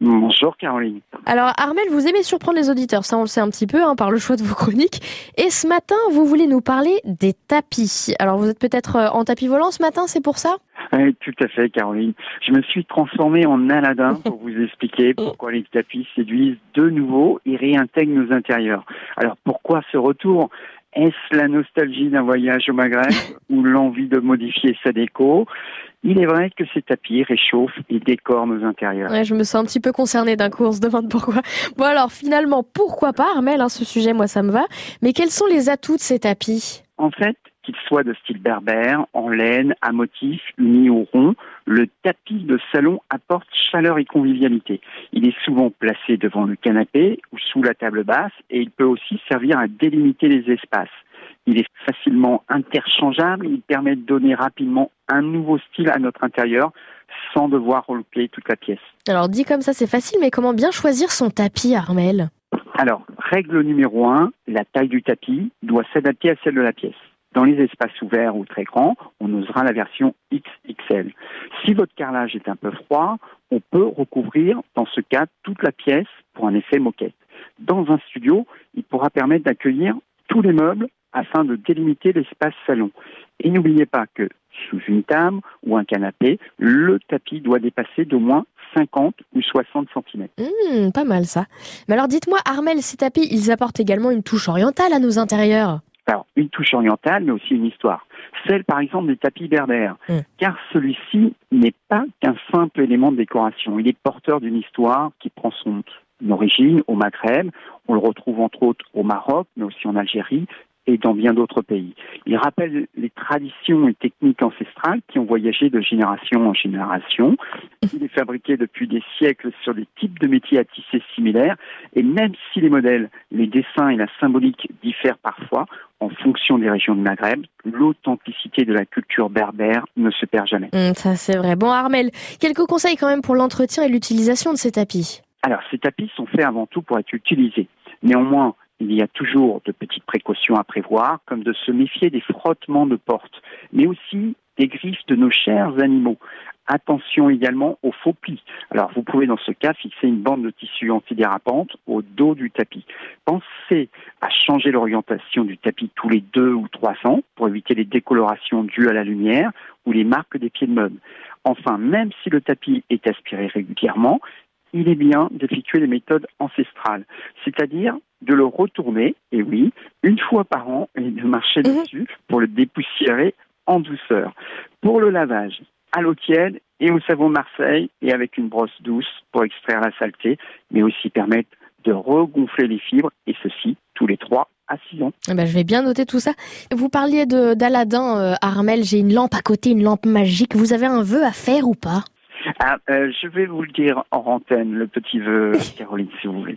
Bonjour Caroline. Alors Armel, vous aimez surprendre les auditeurs, ça on le sait un petit peu hein, par le choix de vos chroniques. Et ce matin, vous voulez nous parler des tapis. Alors vous êtes peut-être euh, en tapis volant ce matin, c'est pour ça? Oui, tout à fait Caroline. Je me suis transformé en Aladdin pour vous expliquer pourquoi les tapis séduisent de nouveau et réintègrent nos intérieurs. Alors pourquoi ce retour? Est-ce la nostalgie d'un voyage au Maghreb ou l'envie de modifier sa déco? Il est vrai que ces tapis réchauffent et décorent nos intérieurs. Ouais, je me sens un petit peu concernée d'un coup, on se demande pourquoi. Bon alors finalement, pourquoi pas Armel, hein, ce sujet, moi ça me va. Mais quels sont les atouts de ces tapis? En fait, qu'il soit de style berbère, en laine, à motif, uni au rond, le tapis de salon apporte chaleur et convivialité. Il est souvent placé devant le canapé ou sous la table basse et il peut aussi servir à délimiter les espaces. Il est facilement interchangeable, il permet de donner rapidement un nouveau style à notre intérieur sans devoir relouper toute la pièce. Alors dit comme ça c'est facile, mais comment bien choisir son tapis, Armel? Alors, règle numéro un, la taille du tapis doit s'adapter à celle de la pièce. Dans les espaces ouverts ou très grands, on osera la version XXL. Si votre carrelage est un peu froid, on peut recouvrir dans ce cas toute la pièce pour un effet moquette. Dans un studio, il pourra permettre d'accueillir tous les meubles afin de délimiter l'espace salon. Et n'oubliez pas que sous une table ou un canapé, le tapis doit dépasser d'au moins 50 ou 60 cm. Mmh, Pas mal ça. Mais alors dites-moi, Armel, ces tapis, ils apportent également une touche orientale à nos intérieurs alors, une touche orientale, mais aussi une histoire. Celle, par exemple, des tapis berbères. Mm. Car celui-ci n'est pas qu'un simple élément de décoration. Il est porteur d'une histoire qui prend son origine au Maghreb. On le retrouve entre autres au Maroc, mais aussi en Algérie et dans bien d'autres pays. Il rappelle les traditions et techniques ancestrales qui ont voyagé de génération en génération. Il est fabriqué depuis des siècles sur des types de métiers à tisser similaires et même si les modèles, les dessins et la symbolique diffèrent parfois en fonction des régions du Maghreb, l'authenticité de la culture berbère ne se perd jamais. Mmh, Ça c'est vrai. Bon Armel, quelques conseils quand même pour l'entretien et l'utilisation de ces tapis. Alors, ces tapis sont faits avant tout pour être utilisés. Néanmoins, il y a toujours de petites précautions à prévoir, comme de se méfier des frottements de portes, mais aussi des griffes de nos chers animaux. Attention également aux faux plis. Alors, vous pouvez dans ce cas fixer une bande de tissu antidérapante au dos du tapis. Pensez à changer l'orientation du tapis tous les deux ou trois ans pour éviter les décolorations dues à la lumière ou les marques des pieds de meubles. Enfin, même si le tapis est aspiré régulièrement, il est bien d'effectuer les méthodes ancestrales, c'est-à-dire de le retourner, et oui, une fois par an, et de marcher Mhm. dessus pour le dépoussiérer en douceur. Pour le lavage, à l'eau tiède et au savon Marseille, et avec une brosse douce pour extraire la saleté, mais aussi permettre de regonfler les fibres, et ceci tous les trois à six ans. Eh ben, je vais bien noter tout ça. Vous parliez de d'Aladin, euh, Armel, j'ai une lampe à côté, une lampe magique. Vous avez un vœu à faire ou pas? Ah, euh, je vais vous le dire en antenne, le petit vœu, Caroline, si vous voulez.